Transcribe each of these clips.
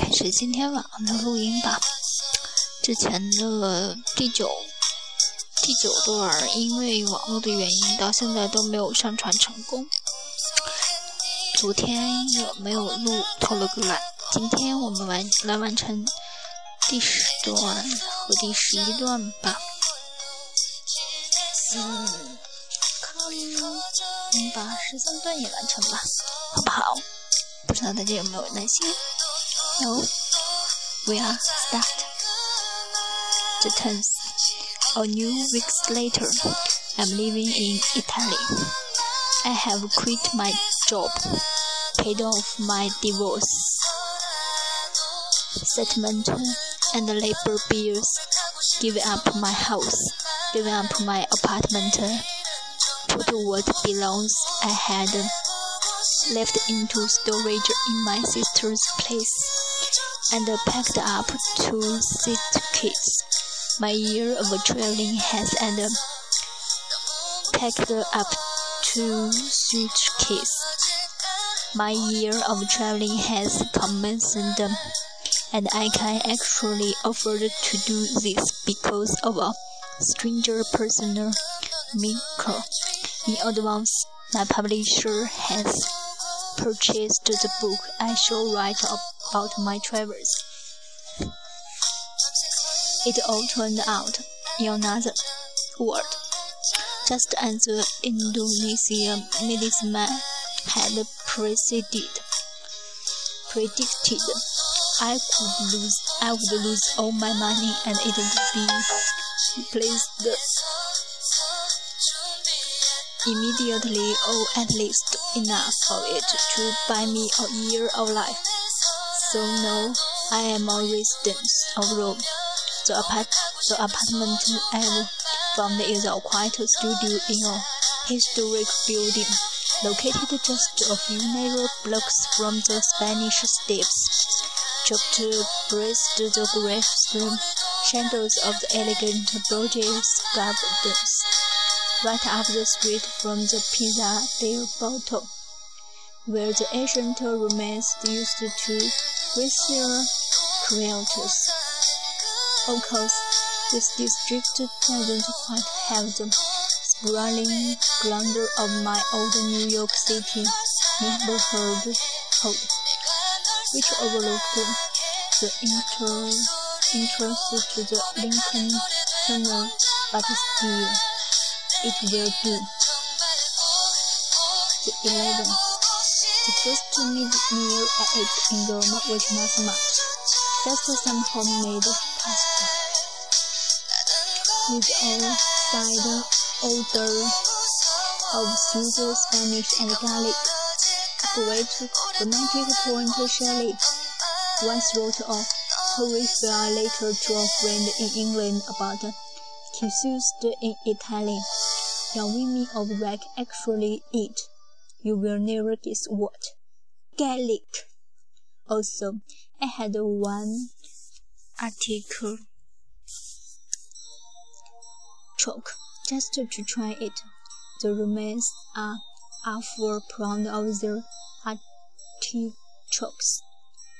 开始今天晚上的录音吧。之前的第九第九段因为网络的原因，到现在都没有上传成功。昨天也没有录，偷了个懒。今天我们完来完成第十段和第十一段吧。嗯，看，把十三段也完成吧，好不好？不知道大家有没有耐心？No, we are start. The tenth. A new weeks later, I'm living in Italy. I have quit my job, paid off my divorce settlement and labor bills, giving up my house, giving up my apartment, put what belongs I had left into storage in my sister's place, and packed up two suitcases. My year of traveling has and um, packed up two suitcases. My year of traveling has commenced, um, and I can actually afford to do this because of a stranger personal uh, maker. In advance, my publisher has purchased the book I shall write about my travels. It all turned out in another word, just as the Indonesian medicine had preceded, predicted. I could lose, I would lose all my money, and it would be replaced immediately, or at least enough of it to buy me a year of life. So now I am a resident of Rome. The, apart the apartment I found is a quiet studio in a historic building, located just a few narrow blocks from the Spanish Steps. Just breast the graceful shadows of the elegant Borghese gardens right up the street from the Piazza del Popolo, where the ancient Romans used to raise their creators. Of course, this district doesn't quite have the sprawling grandeur of my old New York City neighborhood, which overlooked the entrance to the Lincoln Tunnel, but still it will do. The 11th. The first meal I ate in Rome was not much, just some homemade pasta. With a side odor of pseudo Spanish and garlic. A great romantic point Shelley once wrote a horrific letter to a friend in England about kissed in Italian. Young women of rank actually eat. You will never guess what. Garlic. Also, I had one article choke just to try it. The Romans are, for proud of their artichokes.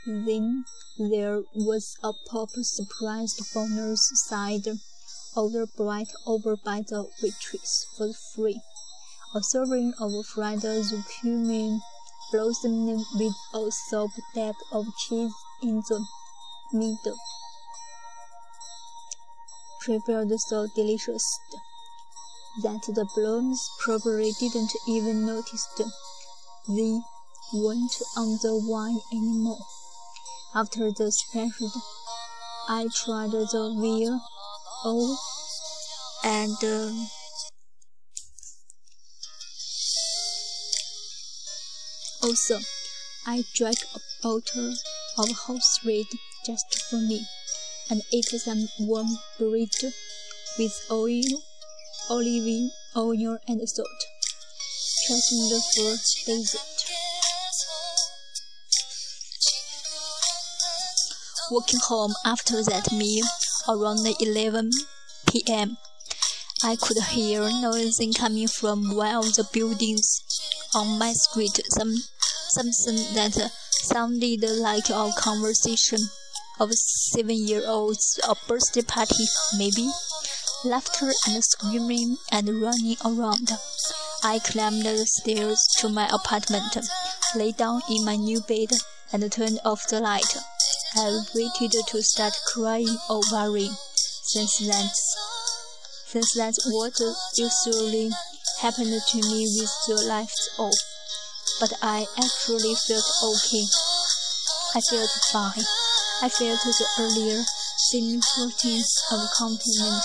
Then there was a pop surprised bonus side order brought over by the waitress for free. A serving of fried zucchini blossomed with a soft dab of cheese in the middle. Prepared so delicious that the blooms probably didn't even notice they weren't on the wine anymore. After the special, I tried the veal Oh, and um, also I drank a bottle of horse red just for me, and ate some warm bread with oil, olive oil, and salt, trusting for dessert. Walking home after that meal around 11 p.m. I could hear noising coming from one of the buildings on my street. Some something that sounded like a conversation of seven-year-olds, a birthday party, maybe. Laughter and screaming and running around. I climbed the stairs to my apartment, lay down in my new bed, and turned off the light. I waited to start crying or worrying, since that's since that's what usually happened to me with the lights off, but I actually felt okay. I felt fine. I felt the earlier thin proteins of continent.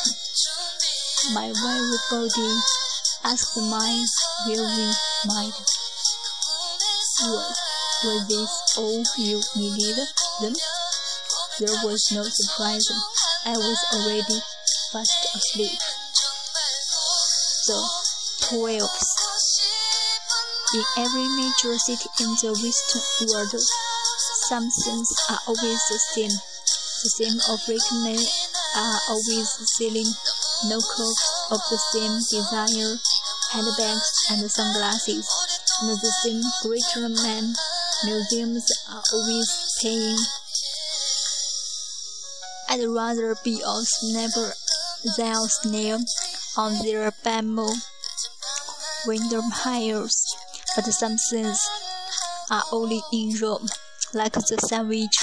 My very body asked mine weary mind. What were this all you needed then? There was no surprise. I was already fast asleep. So 12th in every major city in the Western world, some things are always the same. The same operating men are always selling knockoffs of the same designer handbags and sunglasses, and the same greater men museums are always paying. I'd rather be a snapper than a snail on their bamboo window piles, but some things are only in Rome like the savage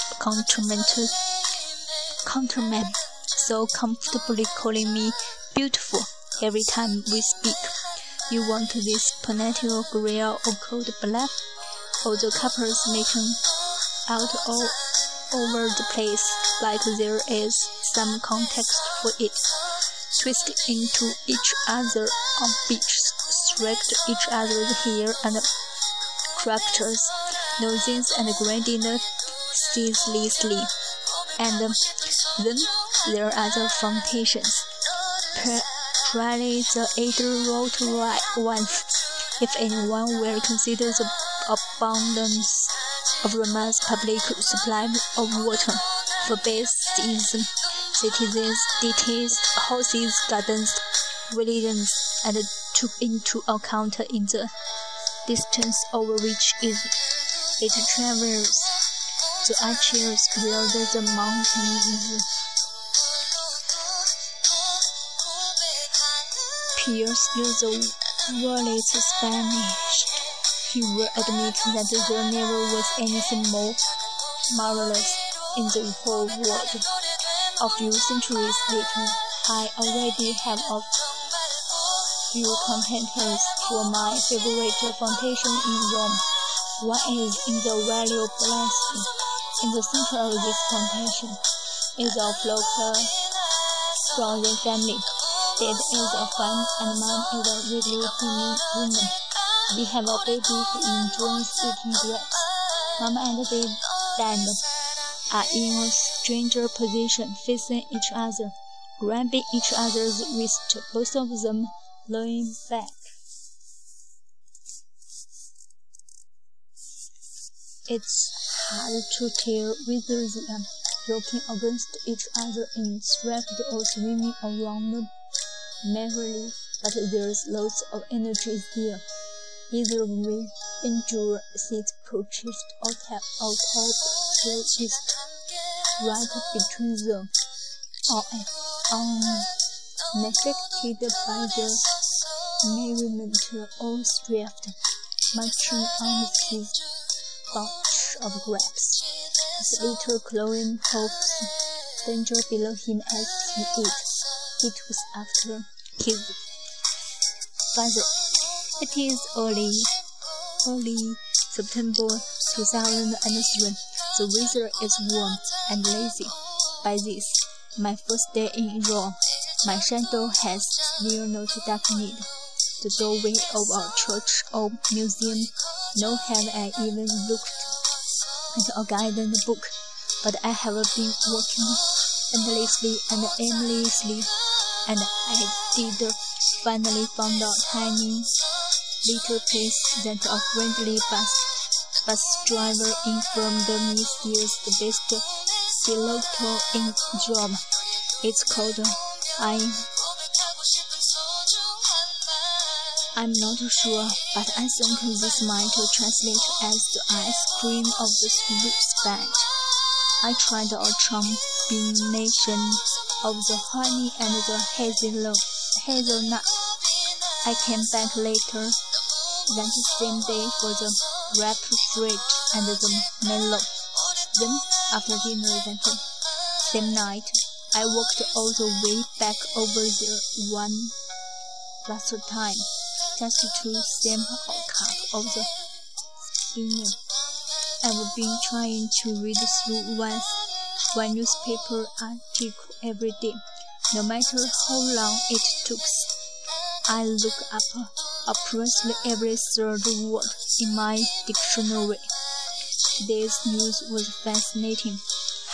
counterman, so comfortably calling me beautiful every time we speak. You want this Panatil grill or cold black? Or the couples making out all over the place like there is some context for it. Twist into each other on beach, strike each other's hair and characters noses and grinding ceaselessly. And then there are the foundations. Probably the either wrote right once. If anyone will consider the abundance of Roma's public supply of water for season, citizens, details, houses, gardens, religions, and took into account in the distance over which it it travels the arches below the mountains. Pierce the wallet Spanish. He will admit that there never was anything more marvelous in the whole world. A few centuries later, I already have a few contenders for my favorite fountain in Rome. One is in the Valley of Blessing. In the center of this plantation is a flocker from the family. Dad is a farm and mom is a regular woman. We have a baby who enjoys eating grapes. Mom and dad are in a stranger position, facing each other, grabbing each other's wrist, both of them lying back. It's hard to tell whether they are um, rocking against each other in swift or swimming around merrily, but there's lots of energy there. Either way, injure seats purchased out of their wrist, right between them, are unaffected by the merriment or strife, marching on the bunch of grapes. His little glowing hopes danger below him as he ate. It was after his father. It is early, early September 2003. The weather is warm and lazy. By this, my first day in Rome, my shadow has still not darkened the doorway of a church or museum nor have I even looked at a guidance book, but I have been working endlessly and aimlessly, and I did finally find a tiny little place that a friendly bus bus driver informed me is the best gelato in Rome. It's called I I'm not sure, but I think this might translate as the ice cream of the band. I tried a combination of the honey and the hazelnut. I came back later that same day for the grape fruit and the melon. Then, after dinner that same night, I walked all the way back over there one last time just to sample a cup of the spinning. I've been trying to read through one, one newspaper article every day, no matter how long it took. I look up approximately every third word in my dictionary. Today's news was fascinating.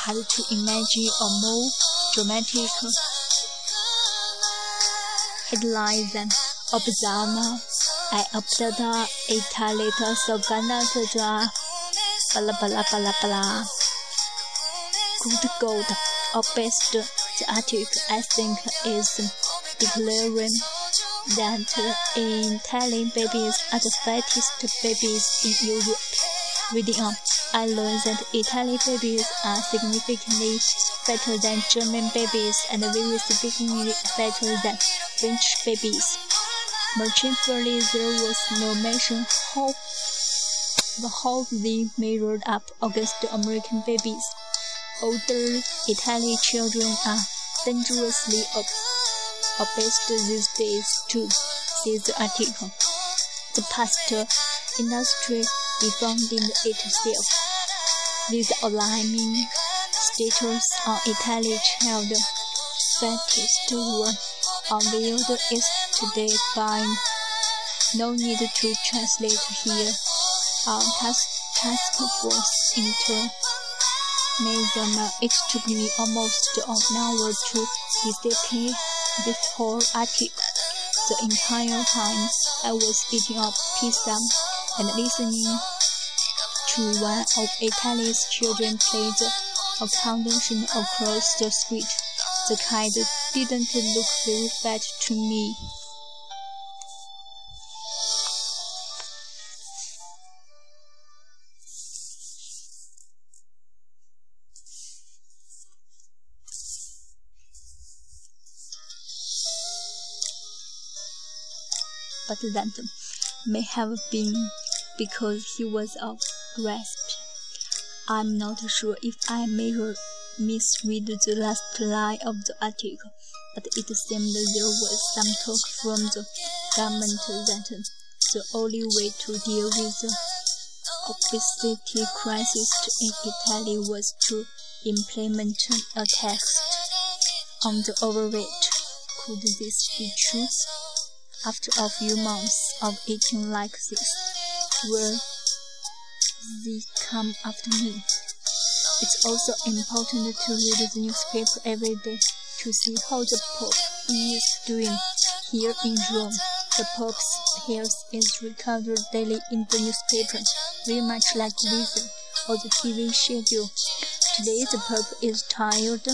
Had to imagine a more dramatic headline than Obama. È optata Italita soganata già bala bala bala bala. Good gold or best the article I think is declaring that Italian babies are the fattest babies in Europe. Reading on, I learned that Italian babies are significantly better than German babies and very significantly fatter than French babies. Mercifully, there was no mention how the how they measured up against American babies. Older Italian children are dangerously ob obese these days too, says the article. The pasta industry defending itself. These alarming status on Italian child fattest were unveiled yesterday by no need to translate here. Our task, task force inter measurement. It took me almost an hour to decipher this whole article. The entire time I was eating a pizza and listening to one of Italy's children play the accountation across the street. The kid didn't look very bad to me. But that may have been because he was a grasp. I'm not sure if I measured misread the last line of the article, but it seemed there was some talk from the government that the only way to deal with the obesity crisis in Italy was to implement a tax on the overweight. Could this be true? After a few months of eating like this, will they come after me? It's also important to read the newspaper every day to see how the Pope is doing. Here in Rome, the Pope's health is recorded daily in the newspaper, very much like weather or the TV schedule. Today the Pope is tired.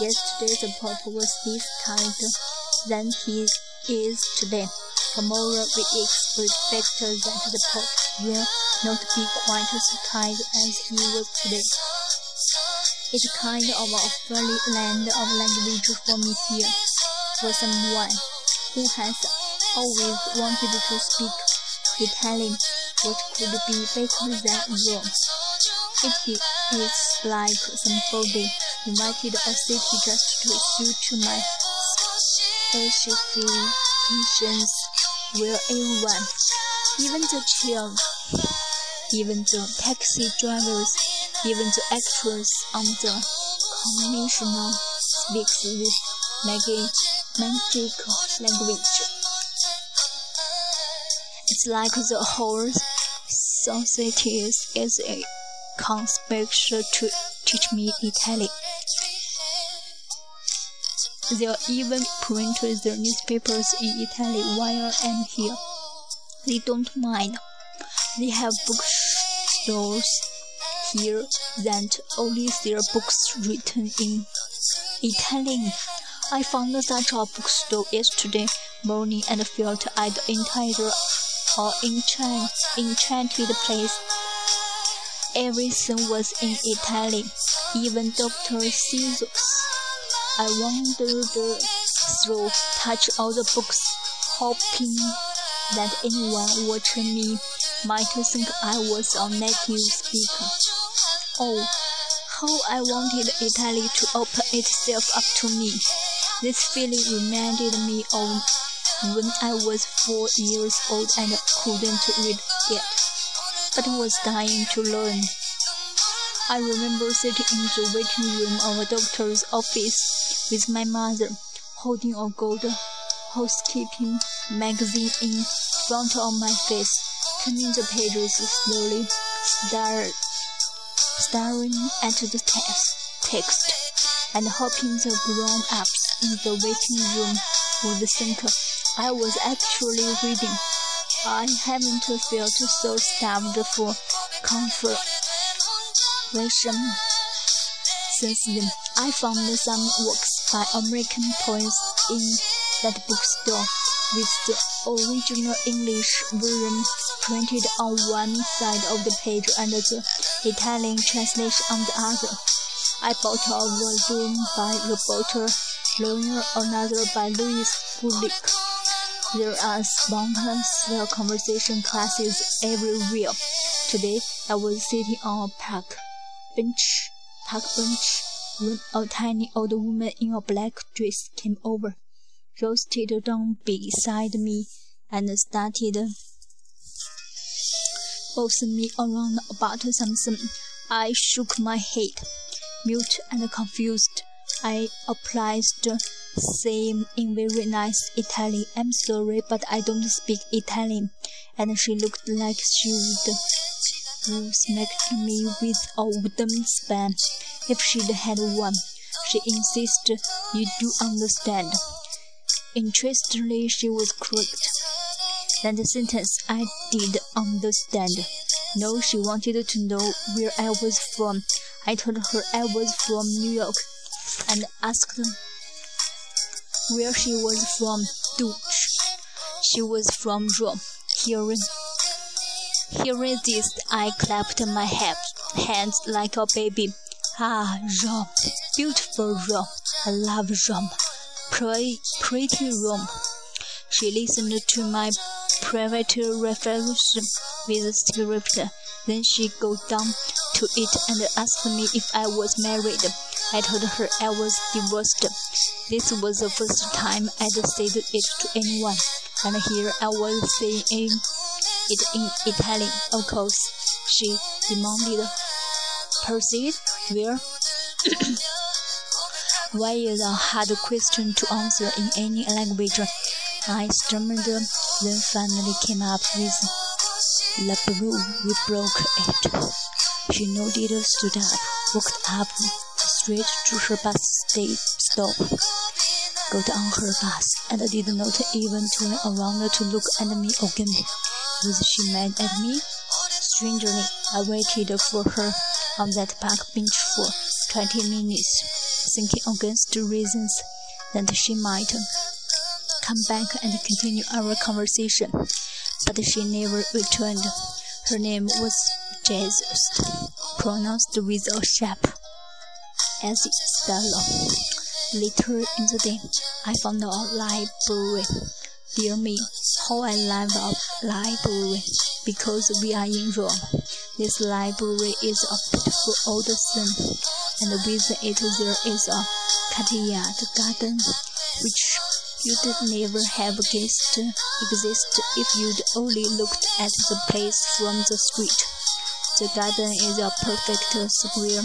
Yesterday the Pope was less tired than he is today. Tomorrow we expect that the Pope will not be quite as tired as he was today. It's kind of a fairy land of language for me here, for someone who has always wanted to speak Italian. What could be better than Rome? It is like somebody invited a city just to suit to my specifications. Where everyone, even the children, even the taxi drivers, even the actress on the commissioner speaks this magic language. It's like the whole society is a conspiracy to teach me Italian. They'll even print their newspapers in Italian while I'm here. They don't mind. They have bookstores here that only sell books written in Italian. I found such a bookstore yesterday morning and felt I'd entered an uh, enchant, enchanted place. Everything was in Italian, even Dr. Seuss. I wandered through, touch all the books, hoping that anyone watching me might think I was a native speaker. Oh, how I wanted Italy to open itself up to me. This feeling reminded me of when I was four years old and couldn't read yet, but was dying to learn. I remember sitting in the waiting room of a doctor's office with my mother, holding a Good Housekeeping magazine in front of my face, turning the pages slowly, star staring at the text, text and hoping the grown-ups in the waiting room would think I was actually reading. I haven't felt so starved for comfort since then, I found some works by American poets in that bookstore, with the original English version printed on one side of the page and the Italian translation on the other. I bought a volume by Roberto Lerner, another by Louis Bullock. There are spontaneous conversation classes everywhere. Today, I was sitting on a park bench, park bench, when a tiny old woman in a black dress came over, roasted down beside me, and started bossing me around about something. I shook my head, mute and confused. I applied the same in very nice Italian. I'm sorry, but I don't speak Italian. And she looked like she would who smacked me with a wooden spoon if she'd had one. She insisted you do understand. Interestingly, she was correct. Then the sentence I did understand. No, she wanted to know where I was from. I told her I was from New York and asked where she was from. Dutch. She was from Rome. Hearing Hearing this, I clapped my hands like a baby. Ah, Rome, beautiful Rome. I love Rome. Pretty, pretty Rome. She listened to my private reflection with script. Then she go down to it and asked me if I was married. I told her I was divorced. This was the first time I'd said it to anyone, and here I was saying it in Italian, of course, she demanded. Proceed, where? Why is a hard question to answer in any language? I stammered, then finally came up with La Peru, we broke it. She nodded, stood up, walked up the street to her bus stop, got on her bus, and did not even turn around to look at me again. Was she mad at me? Strangely, I waited for her on that park bench for twenty minutes, thinking against the reasons that she might come back and continue our conversation. But she never returned. Her name was Jesus, pronounced with a sharp S style. Later in the day, I found a library Dear me, how I love a library because we are in Rome. This library is a beautiful old thing, and with it there is a courtyard garden, which you'd never have guessed exist if you'd only looked at the place from the street. The garden is a perfect square,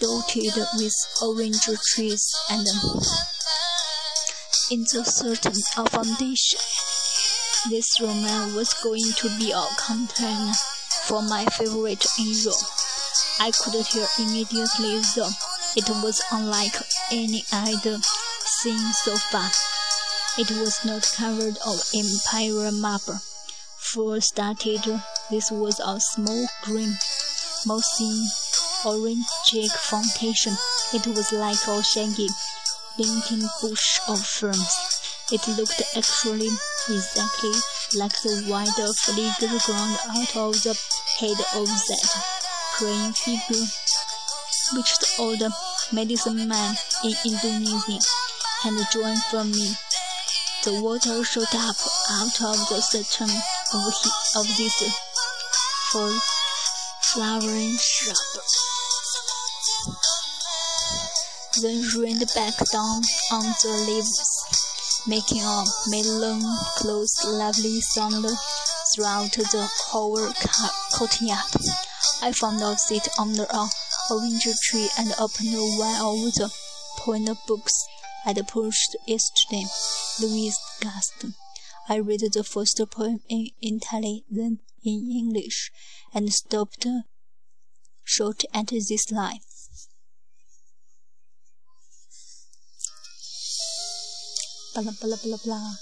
dotted with orange trees and in the certain foundation. This roman was going to be a container for my favorite Rome. I could tell immediately though it was unlike any I'd seen so far. It was not covered of imperial marble. For started, this was a small green, mossy, orange fountain. It was like a shaggy blinking bush of ferns. It looked actually exactly like the white flicker ground out of the head of that praying figure, which the old medicine man in Indonesia had drawn from me. The water shot up out of the center of, of this flowering shrub then rained back down on the leaves, making a melon close lovely sound throughout the whole courtyard. I found a seat under a orange tree and opened one of the poem books I'd pushed yesterday, Louis Gaston. I read the first poem in Italian, then in English, and stopped short at this line. blah blah blah blah.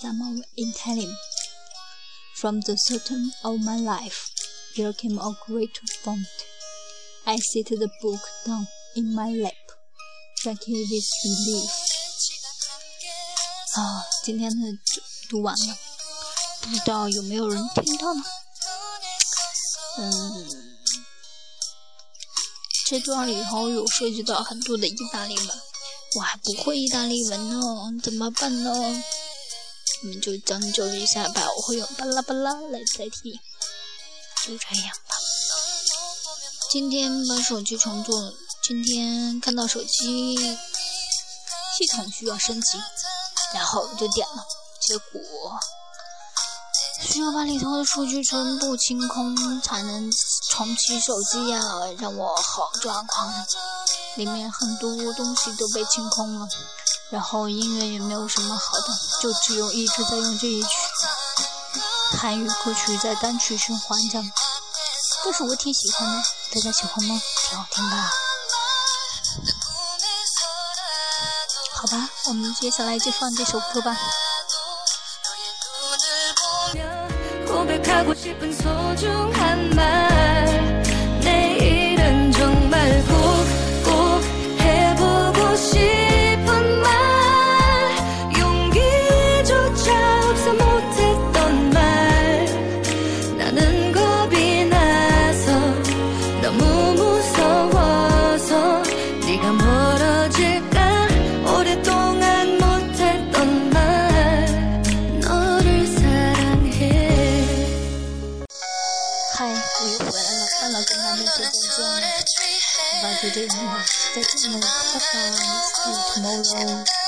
Some of Italian. From the certain of my life, there came a great fount. I set the book down in my lap, drinking with relief. 啊，今天的就读完了，不知道有没有人听到呢？嗯，这段以后有涉及到很多的意大利文。 我还不会意大利文呢，怎么办呢？我们就将就一下吧，我会用巴拉巴拉来代替，就这样吧。今天把手机重做，今天看到手机系统需要升级，然后就点了，结果需要把里头的数据全部清空才能重启手机呀，让我好抓狂。里面很多东西都被清空了，然后音乐也没有什么好的，就只有一直在用这一曲韩语歌曲在单曲循环着，但是我挺喜欢的，大家喜欢吗？挺好听吧？好吧，我们接下来就放这首歌吧。Tomorrow.